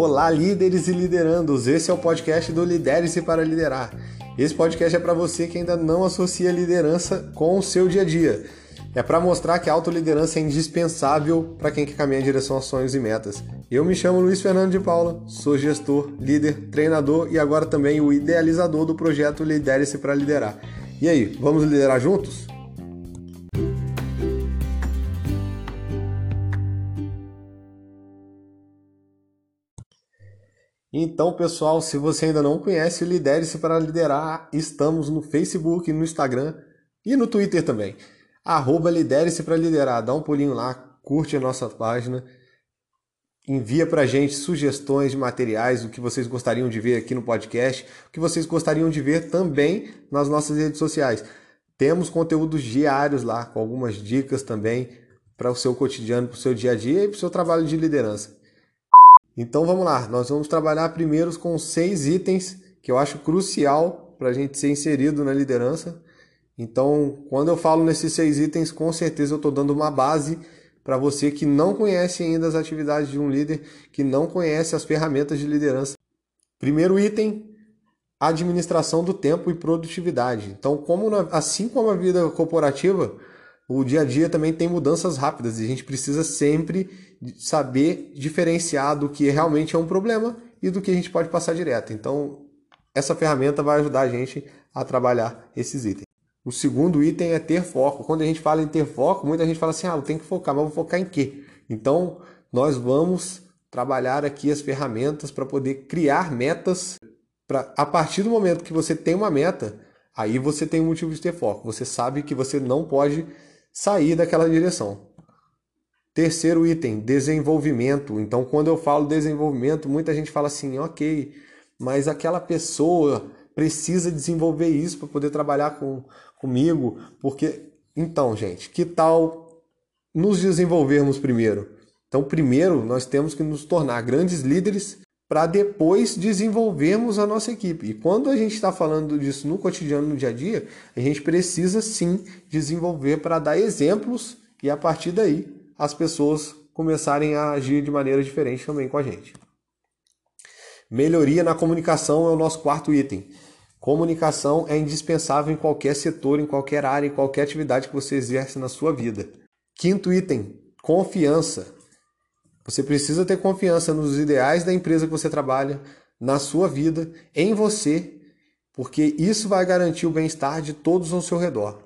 Olá, líderes e liderandos! Esse é o podcast do Lidere-se para Liderar. Esse podcast é para você que ainda não associa liderança com o seu dia a dia. É para mostrar que a autoliderança é indispensável para quem quer caminhar em direção a sonhos e metas. Eu me chamo Luiz Fernando de Paula, sou gestor, líder, treinador e agora também o idealizador do projeto Lidere-se para Liderar. E aí, vamos liderar juntos? Então, pessoal, se você ainda não conhece, lidere-se para liderar. Estamos no Facebook, no Instagram e no Twitter também. Arroba lidere-se para liderar. Dá um pulinho lá, curte a nossa página. Envia para a gente sugestões de materiais, o que vocês gostariam de ver aqui no podcast, o que vocês gostariam de ver também nas nossas redes sociais. Temos conteúdos diários lá, com algumas dicas também para o seu cotidiano, para o seu dia a dia e para o seu trabalho de liderança. Então vamos lá, nós vamos trabalhar primeiro com seis itens que eu acho crucial para a gente ser inserido na liderança. Então, quando eu falo nesses seis itens, com certeza eu estou dando uma base para você que não conhece ainda as atividades de um líder, que não conhece as ferramentas de liderança. Primeiro item, administração do tempo e produtividade. Então, como na, assim como a vida corporativa, o dia a dia também tem mudanças rápidas e a gente precisa sempre saber diferenciar do que realmente é um problema e do que a gente pode passar direto. Então, essa ferramenta vai ajudar a gente a trabalhar esses itens. O segundo item é ter foco. Quando a gente fala em ter foco, muita gente fala assim: ah, eu tenho que focar, mas vou focar em quê? Então, nós vamos trabalhar aqui as ferramentas para poder criar metas. Pra, a partir do momento que você tem uma meta, aí você tem um motivo de ter foco. Você sabe que você não pode sair daquela direção. Terceiro item, desenvolvimento. Então, quando eu falo desenvolvimento, muita gente fala assim, ok, mas aquela pessoa precisa desenvolver isso para poder trabalhar com, comigo, porque então, gente, que tal nos desenvolvermos primeiro? Então, primeiro nós temos que nos tornar grandes líderes para depois desenvolvermos a nossa equipe. E quando a gente está falando disso no cotidiano, no dia a dia, a gente precisa sim desenvolver para dar exemplos e a partir daí as pessoas começarem a agir de maneira diferente também com a gente. Melhoria na comunicação é o nosso quarto item. Comunicação é indispensável em qualquer setor, em qualquer área, em qualquer atividade que você exerce na sua vida. Quinto item, confiança. Você precisa ter confiança nos ideais da empresa que você trabalha, na sua vida, em você, porque isso vai garantir o bem-estar de todos ao seu redor.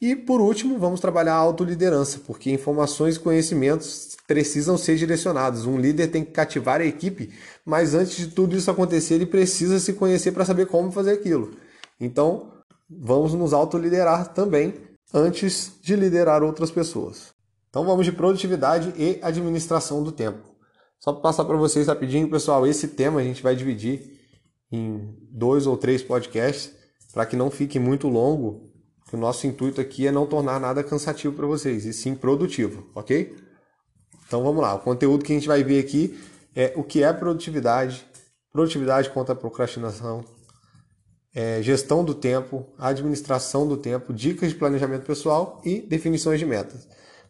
E por último, vamos trabalhar a autoliderança, porque informações e conhecimentos precisam ser direcionados. Um líder tem que cativar a equipe, mas antes de tudo isso acontecer, ele precisa se conhecer para saber como fazer aquilo. Então, vamos nos autoliderar também antes de liderar outras pessoas. Então vamos de produtividade e administração do tempo. Só para passar para vocês rapidinho, pessoal, esse tema a gente vai dividir em dois ou três podcasts para que não fique muito longo. O nosso intuito aqui é não tornar nada cansativo para vocês, e sim produtivo, ok? Então vamos lá. O conteúdo que a gente vai ver aqui é o que é produtividade, produtividade contra procrastinação, é, gestão do tempo, administração do tempo, dicas de planejamento pessoal e definições de metas.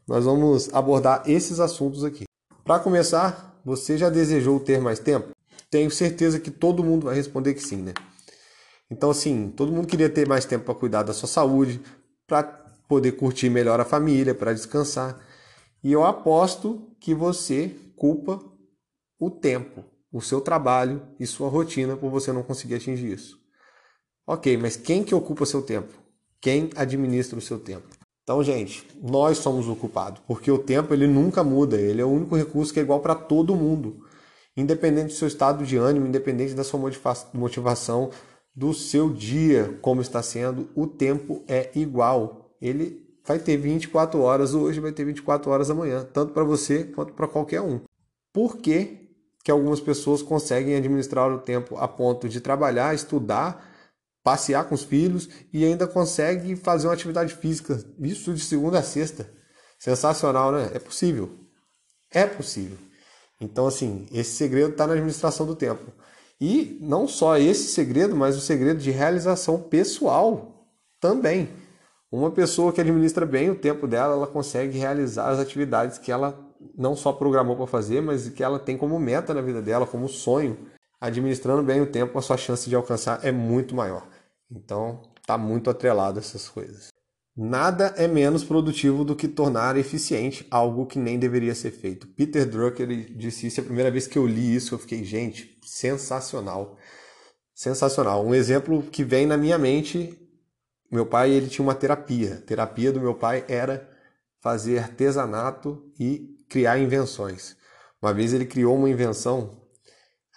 Nós vamos abordar esses assuntos aqui. Para começar, você já desejou ter mais tempo? Tenho certeza que todo mundo vai responder que sim, né? Então, assim, todo mundo queria ter mais tempo para cuidar da sua saúde, para poder curtir melhor a família, para descansar. E eu aposto que você culpa o tempo, o seu trabalho e sua rotina por você não conseguir atingir isso. Ok, mas quem que ocupa seu tempo? Quem administra o seu tempo? Então, gente, nós somos o culpado, porque o tempo ele nunca muda, ele é o único recurso que é igual para todo mundo. Independente do seu estado de ânimo, independente da sua motivação, do seu dia, como está sendo, o tempo é igual. Ele vai ter 24 horas hoje, vai ter 24 horas amanhã, tanto para você quanto para qualquer um. Por que, que algumas pessoas conseguem administrar o tempo a ponto de trabalhar, estudar, passear com os filhos e ainda consegue fazer uma atividade física. Isso de segunda a sexta. Sensacional, né? É possível. É possível. Então, assim, esse segredo está na administração do tempo. E não só esse segredo, mas o segredo de realização pessoal também. Uma pessoa que administra bem o tempo dela, ela consegue realizar as atividades que ela não só programou para fazer, mas que ela tem como meta na vida dela, como sonho, administrando bem o tempo, a sua chance de alcançar é muito maior. Então, tá muito atrelado essas coisas. Nada é menos produtivo do que tornar eficiente algo que nem deveria ser feito. Peter Drucker disse isso a primeira vez que eu li isso, eu fiquei, gente, sensacional. Sensacional. Um exemplo que vem na minha mente, meu pai, ele tinha uma terapia. A terapia do meu pai era fazer artesanato e criar invenções. Uma vez ele criou uma invenção,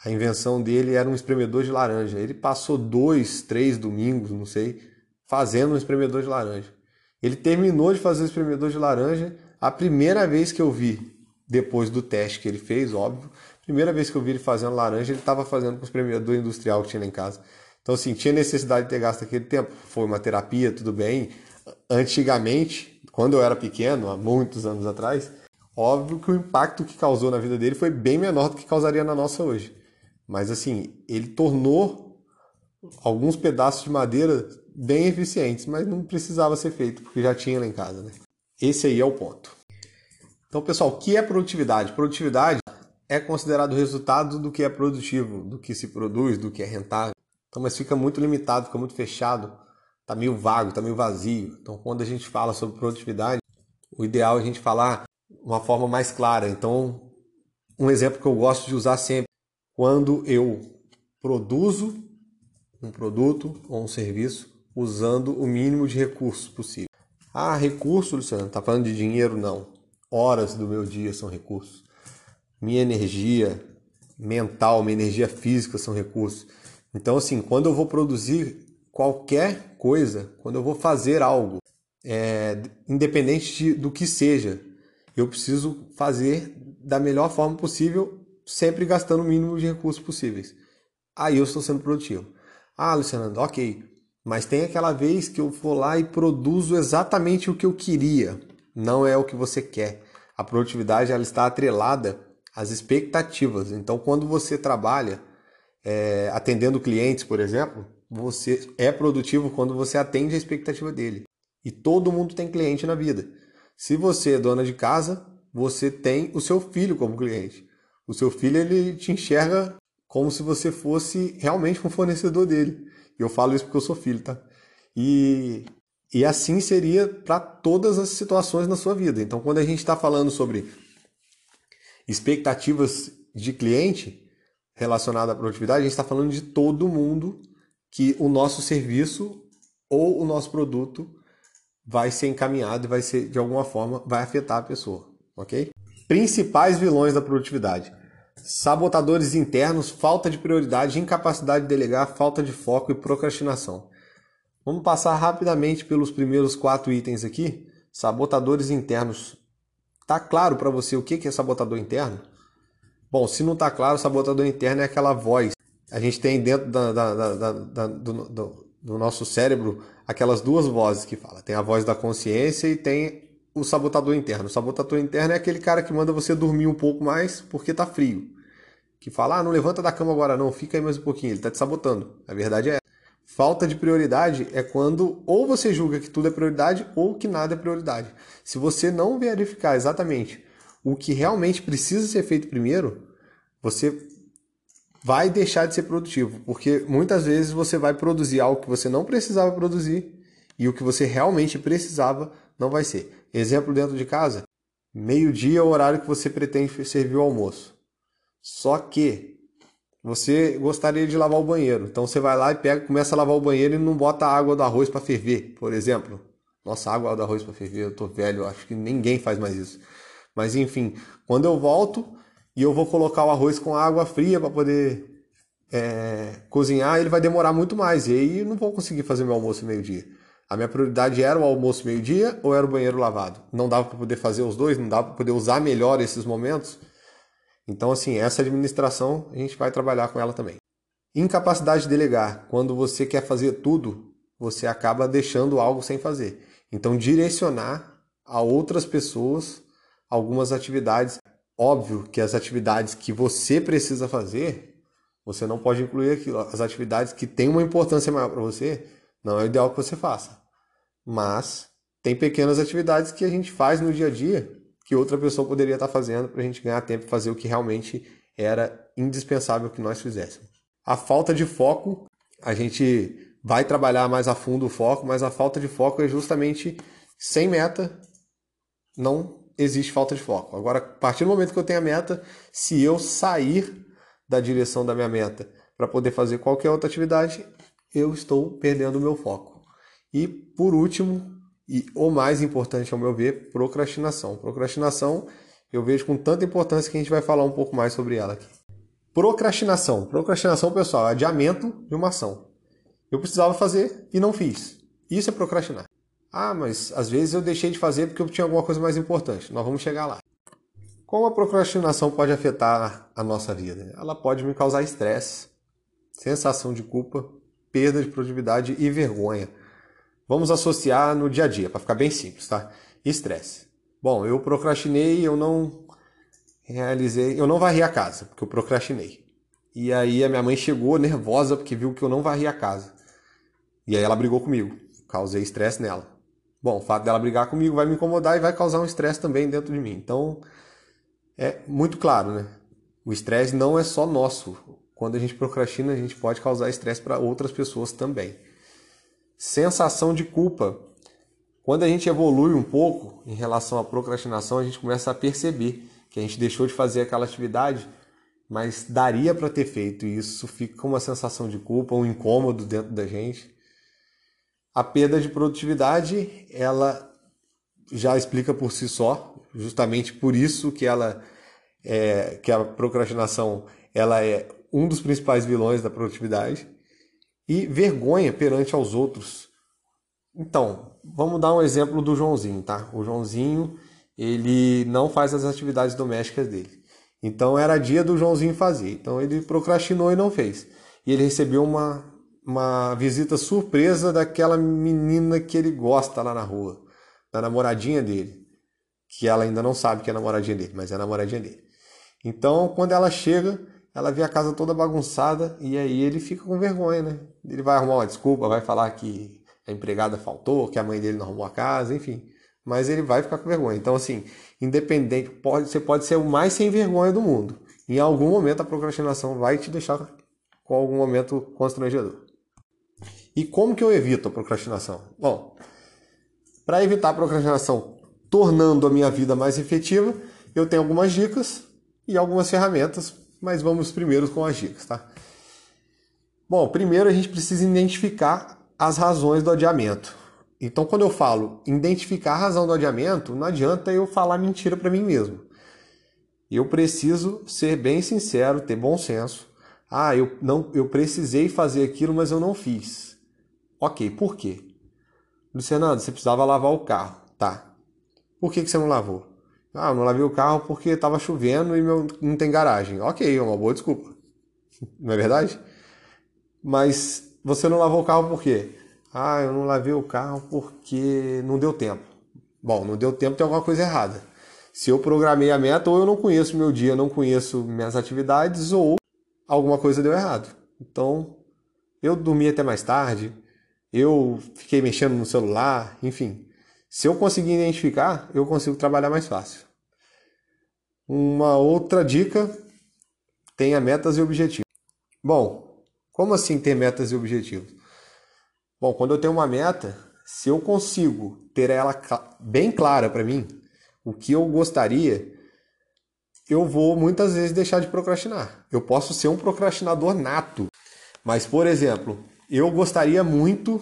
a invenção dele era um espremedor de laranja. Ele passou dois, três domingos, não sei, fazendo um espremedor de laranja. Ele terminou de fazer o espremedor de laranja. A primeira vez que eu vi, depois do teste que ele fez, óbvio, primeira vez que eu vi ele fazendo laranja, ele estava fazendo com o espremedor industrial que tinha lá em casa. Então, assim, tinha necessidade de ter gasto aquele tempo. Foi uma terapia, tudo bem. Antigamente, quando eu era pequeno, há muitos anos atrás, óbvio que o impacto que causou na vida dele foi bem menor do que causaria na nossa hoje. Mas, assim, ele tornou alguns pedaços de madeira bem eficientes, mas não precisava ser feito, porque já tinha lá em casa. Né? Esse aí é o ponto. Então, pessoal, o que é produtividade? Produtividade é considerado o resultado do que é produtivo, do que se produz, do que é rentável. Então, mas fica muito limitado, fica muito fechado, tá meio vago, tá meio vazio. Então, quando a gente fala sobre produtividade, o ideal é a gente falar uma forma mais clara. Então, um exemplo que eu gosto de usar sempre, quando eu produzo um produto ou um serviço usando o mínimo de recursos possível. Ah, recurso, Luciano, tá falando de dinheiro? Não. Horas do meu dia são recursos. Minha energia mental, minha energia física são recursos. Então, assim, quando eu vou produzir qualquer coisa, quando eu vou fazer algo, é, independente de, do que seja, eu preciso fazer da melhor forma possível, sempre gastando o mínimo de recursos possíveis. Aí eu estou sendo produtivo. Ah, Luciano, ok. Mas tem aquela vez que eu vou lá e produzo exatamente o que eu queria, não é o que você quer. A produtividade ela está atrelada às expectativas. Então, quando você trabalha é, atendendo clientes, por exemplo, você é produtivo quando você atende a expectativa dele. E todo mundo tem cliente na vida. Se você é dona de casa, você tem o seu filho como cliente. O seu filho ele te enxerga como se você fosse realmente um fornecedor dele. Eu falo isso porque eu sou filho, tá? E, e assim seria para todas as situações na sua vida. Então, quando a gente está falando sobre expectativas de cliente relacionada à produtividade, a gente está falando de todo mundo que o nosso serviço ou o nosso produto vai ser encaminhado e vai ser, de alguma forma, vai afetar a pessoa, ok? Principais vilões da produtividade sabotadores internos, falta de prioridade, incapacidade de delegar, falta de foco e procrastinação. Vamos passar rapidamente pelos primeiros quatro itens aqui. Sabotadores internos. Tá claro para você o que é sabotador interno? Bom, se não tá claro, sabotador interno é aquela voz. A gente tem dentro da, da, da, do, do, do nosso cérebro aquelas duas vozes que fala. Tem a voz da consciência e tem o sabotador interno. O sabotador interno é aquele cara que manda você dormir um pouco mais porque tá frio. Que fala, ah, não levanta da cama agora não, fica aí mais um pouquinho. Ele tá te sabotando. A verdade é Falta de prioridade é quando ou você julga que tudo é prioridade ou que nada é prioridade. Se você não verificar exatamente o que realmente precisa ser feito primeiro, você vai deixar de ser produtivo, porque muitas vezes você vai produzir algo que você não precisava produzir e o que você realmente precisava não vai ser. Exemplo dentro de casa: meio-dia é o horário que você pretende servir o almoço. Só que você gostaria de lavar o banheiro. Então você vai lá e pega, começa a lavar o banheiro e não bota a água do arroz para ferver, por exemplo. Nossa, água do arroz para ferver, eu tô velho, acho que ninguém faz mais isso. Mas enfim, quando eu volto e eu vou colocar o arroz com água fria para poder é, cozinhar, ele vai demorar muito mais. E aí eu não vou conseguir fazer meu almoço meio-dia. A minha prioridade era o almoço meio-dia ou era o banheiro lavado? Não dava para poder fazer os dois, não dava para poder usar melhor esses momentos. Então, assim, essa administração a gente vai trabalhar com ela também. Incapacidade de delegar. Quando você quer fazer tudo, você acaba deixando algo sem fazer. Então, direcionar a outras pessoas algumas atividades. Óbvio que as atividades que você precisa fazer, você não pode incluir aquilo. As atividades que têm uma importância maior para você, não é o ideal que você faça. Mas tem pequenas atividades que a gente faz no dia a dia que outra pessoa poderia estar fazendo para a gente ganhar tempo e fazer o que realmente era indispensável que nós fizéssemos. A falta de foco, a gente vai trabalhar mais a fundo o foco, mas a falta de foco é justamente sem meta, não existe falta de foco. Agora, a partir do momento que eu tenho a meta, se eu sair da direção da minha meta para poder fazer qualquer outra atividade, eu estou perdendo o meu foco. E por último, e o mais importante ao meu ver, procrastinação. Procrastinação eu vejo com tanta importância que a gente vai falar um pouco mais sobre ela aqui. Procrastinação. Procrastinação, pessoal, é adiamento de uma ação. Eu precisava fazer e não fiz. Isso é procrastinar. Ah, mas às vezes eu deixei de fazer porque eu tinha alguma coisa mais importante. Nós vamos chegar lá. Como a procrastinação pode afetar a nossa vida? Ela pode me causar estresse, sensação de culpa, perda de produtividade e vergonha. Vamos associar no dia a dia, para ficar bem simples, tá? Estresse. Bom, eu procrastinei, eu não realizei, eu não varri a casa, porque eu procrastinei. E aí a minha mãe chegou nervosa porque viu que eu não varri a casa. E aí ela brigou comigo, causei estresse nela. Bom, o fato dela brigar comigo vai me incomodar e vai causar um estresse também dentro de mim. Então, é muito claro, né? O estresse não é só nosso. Quando a gente procrastina, a gente pode causar estresse para outras pessoas também. Sensação de culpa. Quando a gente evolui um pouco em relação à procrastinação, a gente começa a perceber que a gente deixou de fazer aquela atividade, mas daria para ter feito. E isso fica uma sensação de culpa, um incômodo dentro da gente. A perda de produtividade, ela já explica por si só, justamente por isso que ela é, que a procrastinação ela é um dos principais vilões da produtividade e vergonha perante aos outros. Então, vamos dar um exemplo do Joãozinho, tá? O Joãozinho, ele não faz as atividades domésticas dele. Então era dia do Joãozinho fazer. Então ele procrastinou e não fez. E ele recebeu uma uma visita surpresa daquela menina que ele gosta lá na rua, da namoradinha dele, que ela ainda não sabe que é namoradinha dele, mas é namoradinha dele. Então, quando ela chega, ela vê a casa toda bagunçada e aí ele fica com vergonha, né? Ele vai arrumar uma desculpa, vai falar que a empregada faltou, que a mãe dele não arrumou a casa, enfim. Mas ele vai ficar com vergonha. Então, assim, independente, pode, você pode ser o mais sem vergonha do mundo. Em algum momento a procrastinação vai te deixar com algum momento constrangedor. E como que eu evito a procrastinação? Bom, para evitar a procrastinação tornando a minha vida mais efetiva, eu tenho algumas dicas e algumas ferramentas, mas vamos primeiro com as dicas, tá? Bom, primeiro a gente precisa identificar as razões do adiamento. Então, quando eu falo identificar a razão do adiamento, não adianta eu falar mentira para mim mesmo. Eu preciso ser bem sincero, ter bom senso. Ah, eu não, eu precisei fazer aquilo, mas eu não fiz. Ok, por quê? Luciano, você precisava lavar o carro. Tá. Por que, que você não lavou? Ah, não lavei o carro porque estava chovendo e meu, não tem garagem. Ok, é uma boa desculpa. Não é verdade? Mas você não lavou o carro por quê? Ah, eu não lavei o carro porque não deu tempo. Bom, não deu tempo, tem alguma coisa errada. Se eu programei a meta, ou eu não conheço meu dia, não conheço minhas atividades, ou alguma coisa deu errado. Então, eu dormi até mais tarde, eu fiquei mexendo no celular, enfim. Se eu conseguir identificar, eu consigo trabalhar mais fácil. Uma outra dica: tenha metas e objetivos. Bom, como assim ter metas e objetivos? Bom, quando eu tenho uma meta, se eu consigo ter ela bem clara para mim, o que eu gostaria, eu vou muitas vezes deixar de procrastinar. Eu posso ser um procrastinador nato, mas, por exemplo, eu gostaria muito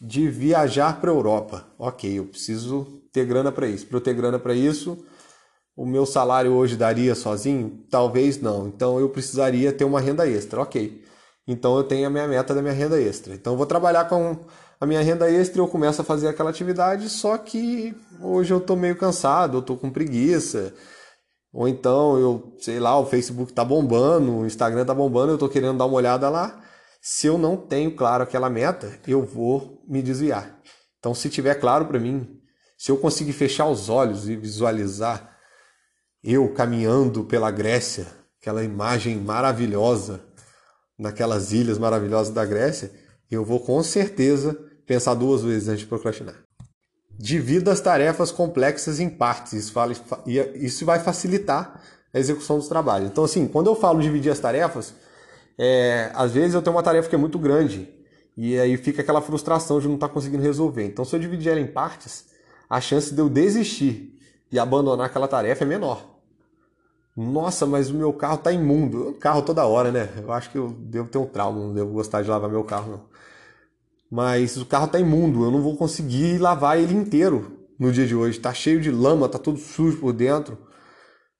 de viajar para a Europa. Ok, eu preciso ter grana para isso. Para eu ter grana para isso, o meu salário hoje daria sozinho? Talvez não. Então eu precisaria ter uma renda extra. Ok. Então eu tenho a minha meta da minha renda extra. Então eu vou trabalhar com a minha renda extra e eu começo a fazer aquela atividade, só que hoje eu estou meio cansado, eu estou com preguiça. Ou então eu, sei lá, o Facebook está bombando, o Instagram está bombando, eu estou querendo dar uma olhada lá. Se eu não tenho claro aquela meta, eu vou me desviar. Então, se tiver claro para mim, se eu conseguir fechar os olhos e visualizar eu caminhando pela Grécia, aquela imagem maravilhosa, naquelas ilhas maravilhosas da Grécia, eu vou com certeza pensar duas vezes antes de procrastinar. divida as tarefas complexas em partes. Isso, fala, isso vai facilitar a execução dos trabalhos. Então, assim, quando eu falo dividir as tarefas, é, às vezes eu tenho uma tarefa que é muito grande e aí fica aquela frustração de não estar tá conseguindo resolver. Então, se eu dividir ela em partes, a chance de eu desistir e abandonar aquela tarefa é menor. Nossa, mas o meu carro está imundo. Carro toda hora, né? Eu acho que eu devo ter um trauma, não devo gostar de lavar meu carro, não. Mas o carro está imundo, eu não vou conseguir lavar ele inteiro no dia de hoje. Está cheio de lama, está todo sujo por dentro.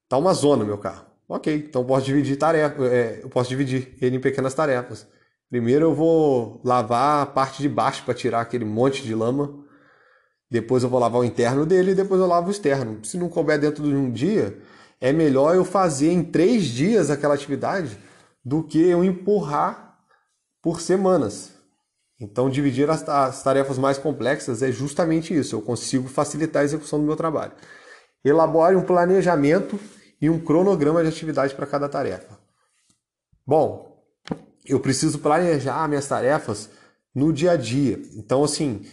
Tá uma zona meu carro. Ok, então eu posso dividir tarefa, é, eu posso dividir ele em pequenas tarefas. Primeiro eu vou lavar a parte de baixo para tirar aquele monte de lama. Depois eu vou lavar o interno dele e depois eu lavo o externo. Se não couber dentro de um dia, é melhor eu fazer em três dias aquela atividade do que eu empurrar por semanas. Então, dividir as, as tarefas mais complexas é justamente isso. Eu consigo facilitar a execução do meu trabalho. Elabore um planejamento e um cronograma de atividade para cada tarefa. Bom, eu preciso planejar minhas tarefas no dia a dia. Então, assim,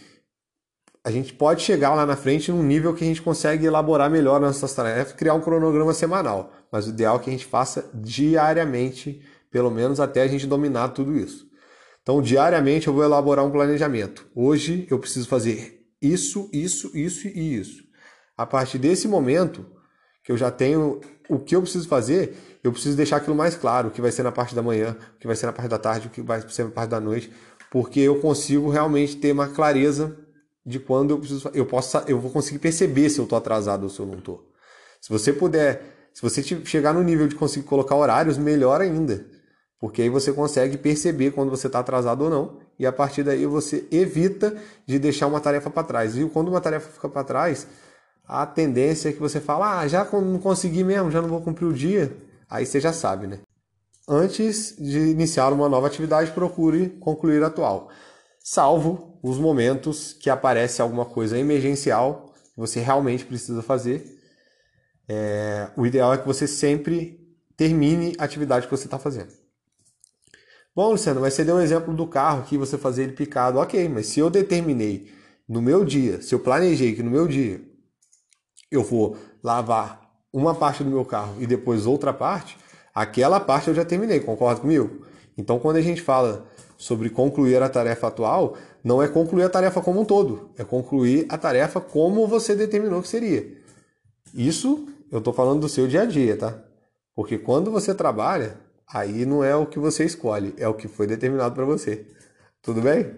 a gente pode chegar lá na frente num nível que a gente consegue elaborar melhor nossas tarefas, criar um cronograma semanal. Mas o ideal é que a gente faça diariamente, pelo menos até a gente dominar tudo isso. Então, diariamente eu vou elaborar um planejamento. Hoje eu preciso fazer isso, isso, isso e isso. A partir desse momento que eu já tenho o que eu preciso fazer, eu preciso deixar aquilo mais claro, o que vai ser na parte da manhã, o que vai ser na parte da tarde, o que vai ser na parte da noite, porque eu consigo realmente ter uma clareza de quando eu preciso, eu posso, eu vou conseguir perceber se eu estou atrasado ou se eu não estou. Se você puder, se você chegar no nível de conseguir colocar horários, melhor ainda, porque aí você consegue perceber quando você está atrasado ou não, e a partir daí você evita de deixar uma tarefa para trás. E quando uma tarefa fica para trás, a tendência é que você fala, ah, já não consegui mesmo, já não vou cumprir o dia, aí você já sabe, né? Antes de iniciar uma nova atividade, procure concluir a atual salvo os momentos que aparece alguma coisa emergencial que você realmente precisa fazer. É, o ideal é que você sempre termine a atividade que você está fazendo. Bom, Luciano, mas você deu um exemplo do carro que você fazer ele picado. Ok, mas se eu determinei no meu dia, se eu planejei que no meu dia eu vou lavar uma parte do meu carro e depois outra parte, aquela parte eu já terminei, concorda comigo? Então, quando a gente fala sobre concluir a tarefa atual não é concluir a tarefa como um todo, é concluir a tarefa como você determinou que seria. Isso eu estou falando do seu dia a dia, tá? Porque quando você trabalha, aí não é o que você escolhe, é o que foi determinado para você. Tudo bem?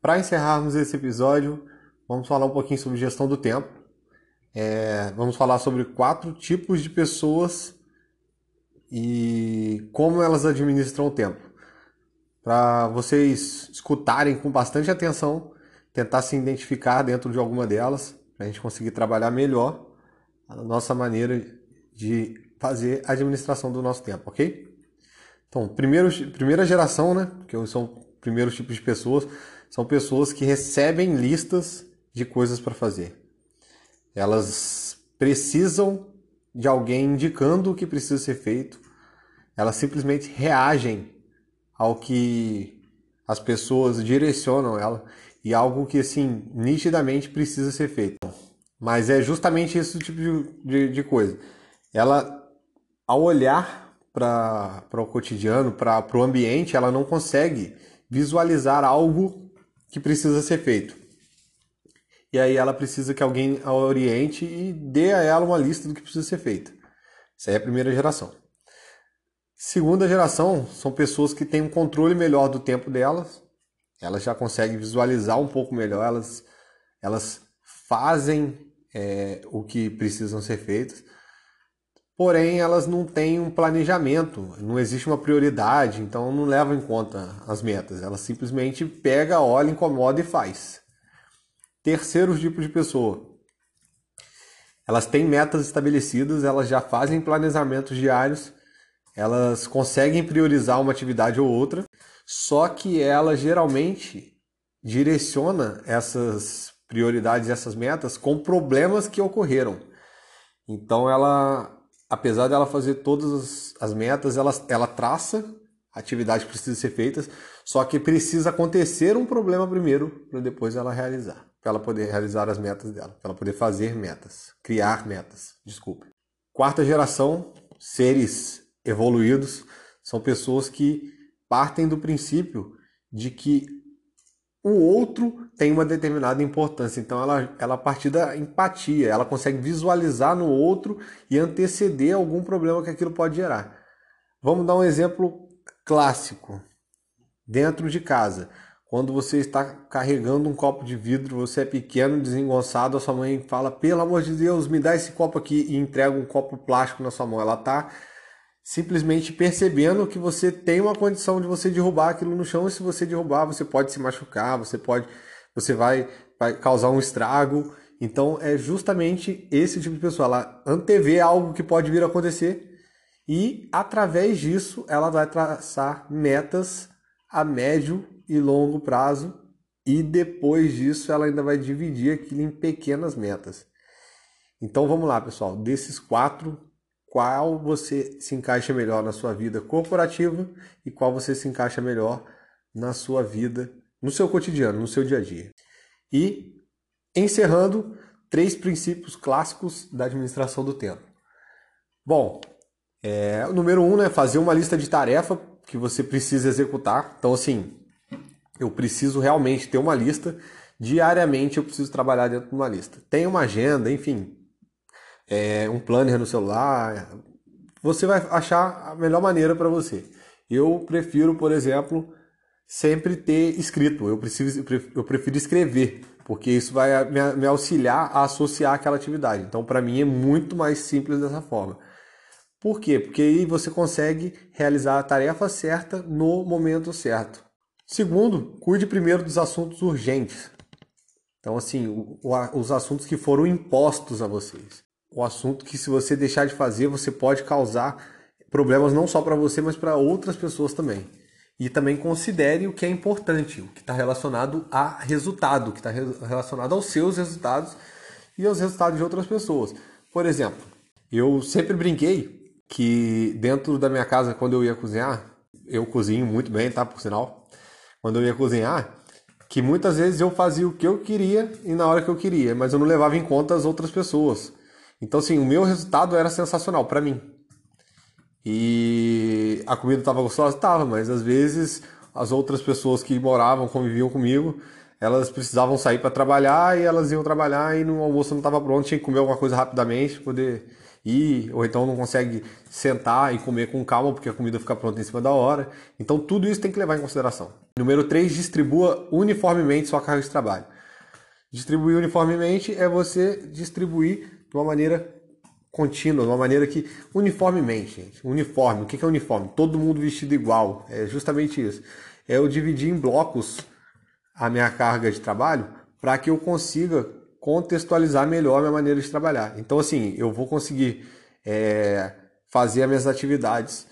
Para encerrarmos esse episódio, vamos falar um pouquinho sobre gestão do tempo. É, vamos falar sobre quatro tipos de pessoas e como elas administram o tempo para vocês escutarem com bastante atenção, tentar se identificar dentro de alguma delas, para a gente conseguir trabalhar melhor a nossa maneira de fazer a administração do nosso tempo, ok? Então, primeiro, primeira geração, né, que são primeiros tipos de pessoas, são pessoas que recebem listas de coisas para fazer. Elas precisam de alguém indicando o que precisa ser feito. Elas simplesmente reagem ao que as pessoas direcionam ela e algo que assim nitidamente precisa ser feito. Mas é justamente esse tipo de, de, de coisa. Ela, ao olhar para o cotidiano, para o ambiente, ela não consegue visualizar algo que precisa ser feito. E aí ela precisa que alguém a oriente e dê a ela uma lista do que precisa ser feito. Essa é a primeira geração. Segunda geração são pessoas que têm um controle melhor do tempo delas, elas já conseguem visualizar um pouco melhor, elas, elas fazem é, o que precisam ser feito, porém elas não têm um planejamento, não existe uma prioridade, então não levam em conta as metas, elas simplesmente pega, olha, incomoda e faz. Terceiro tipo de pessoa, elas têm metas estabelecidas, elas já fazem planejamentos diários elas conseguem priorizar uma atividade ou outra, só que ela geralmente direciona essas prioridades, essas metas com problemas que ocorreram. Então ela, apesar dela fazer todas as metas, ela, ela traça atividades que precisam ser feitas, só que precisa acontecer um problema primeiro para depois ela realizar. Para ela poder realizar as metas dela, para ela poder fazer metas, criar metas, desculpe. Quarta geração, seres evoluídos, são pessoas que partem do princípio de que o outro tem uma determinada importância. Então ela, ela a partir da empatia, ela consegue visualizar no outro e anteceder algum problema que aquilo pode gerar. Vamos dar um exemplo clássico. Dentro de casa, quando você está carregando um copo de vidro, você é pequeno, desengonçado, a sua mãe fala: "Pelo amor de Deus, me dá esse copo aqui" e entrega um copo plástico na sua mão. Ela está simplesmente percebendo que você tem uma condição de você derrubar aquilo no chão e se você derrubar, você pode se machucar, você pode você vai, vai causar um estrago. Então é justamente esse tipo de pessoa, ela antevê algo que pode vir a acontecer e através disso ela vai traçar metas a médio e longo prazo e depois disso ela ainda vai dividir aquilo em pequenas metas. Então vamos lá, pessoal, desses quatro qual você se encaixa melhor na sua vida corporativa e qual você se encaixa melhor na sua vida, no seu cotidiano, no seu dia a dia. E encerrando, três princípios clássicos da administração do tempo. Bom, é, o número um, né, fazer uma lista de tarefa que você precisa executar. Então, assim, eu preciso realmente ter uma lista. Diariamente eu preciso trabalhar dentro de uma lista. Tem uma agenda, enfim, é, um planner no celular. Você vai achar a melhor maneira para você. Eu prefiro, por exemplo, sempre ter escrito. Eu, preciso, eu prefiro escrever, porque isso vai me auxiliar a associar aquela atividade. Então, para mim, é muito mais simples dessa forma. Por quê? Porque aí você consegue realizar a tarefa certa no momento certo. Segundo, cuide primeiro dos assuntos urgentes. Então, assim, o, o, os assuntos que foram impostos a vocês o assunto que se você deixar de fazer, você pode causar problemas não só para você, mas para outras pessoas também. E também considere o que é importante, o que está relacionado a resultado, o que está relacionado aos seus resultados e aos resultados de outras pessoas. Por exemplo, eu sempre brinquei que dentro da minha casa, quando eu ia cozinhar, eu cozinho muito bem, tá? Por sinal, quando eu ia cozinhar, que muitas vezes eu fazia o que eu queria e na hora que eu queria, mas eu não levava em conta as outras pessoas. Então, assim, o meu resultado era sensacional para mim. E a comida estava gostosa? Estava, mas às vezes as outras pessoas que moravam, conviviam comigo, elas precisavam sair para trabalhar e elas iam trabalhar e no almoço não estava pronto, tinha que comer alguma coisa rapidamente poder ir, ou então não consegue sentar e comer com calma porque a comida fica pronta em cima da hora. Então tudo isso tem que levar em consideração. Número 3, distribua uniformemente sua carga de trabalho. Distribuir uniformemente é você distribuir de uma maneira contínua, de uma maneira que uniformemente, gente. Uniforme, o que é uniforme? Todo mundo vestido igual. É justamente isso. É eu dividir em blocos a minha carga de trabalho para que eu consiga contextualizar melhor a minha maneira de trabalhar. Então, assim, eu vou conseguir é, fazer as minhas atividades,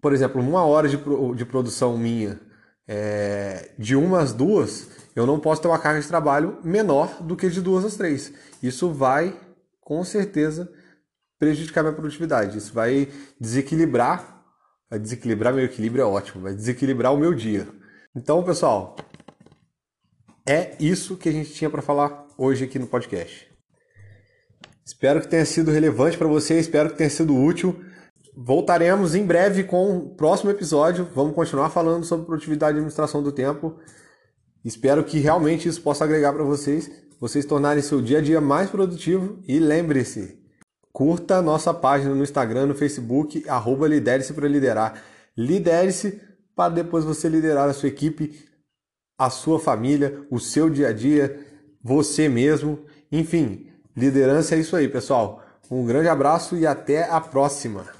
por exemplo, uma hora de, de produção minha, é, de uma às duas, eu não posso ter uma carga de trabalho menor do que de duas às três. Isso vai com certeza prejudicar minha produtividade. Isso vai desequilibrar, vai desequilibrar meu equilíbrio é ótimo, vai desequilibrar o meu dia. Então, pessoal, é isso que a gente tinha para falar hoje aqui no podcast. Espero que tenha sido relevante para você, espero que tenha sido útil. Voltaremos em breve com o próximo episódio. Vamos continuar falando sobre produtividade e administração do tempo. Espero que realmente isso possa agregar para vocês vocês tornarem seu dia a dia mais produtivo e lembre-se, curta nossa página no Instagram, no Facebook, arroba Lidere-se para liderar. Lidere-se para depois você liderar a sua equipe, a sua família, o seu dia a dia, você mesmo. Enfim, liderança é isso aí, pessoal. Um grande abraço e até a próxima.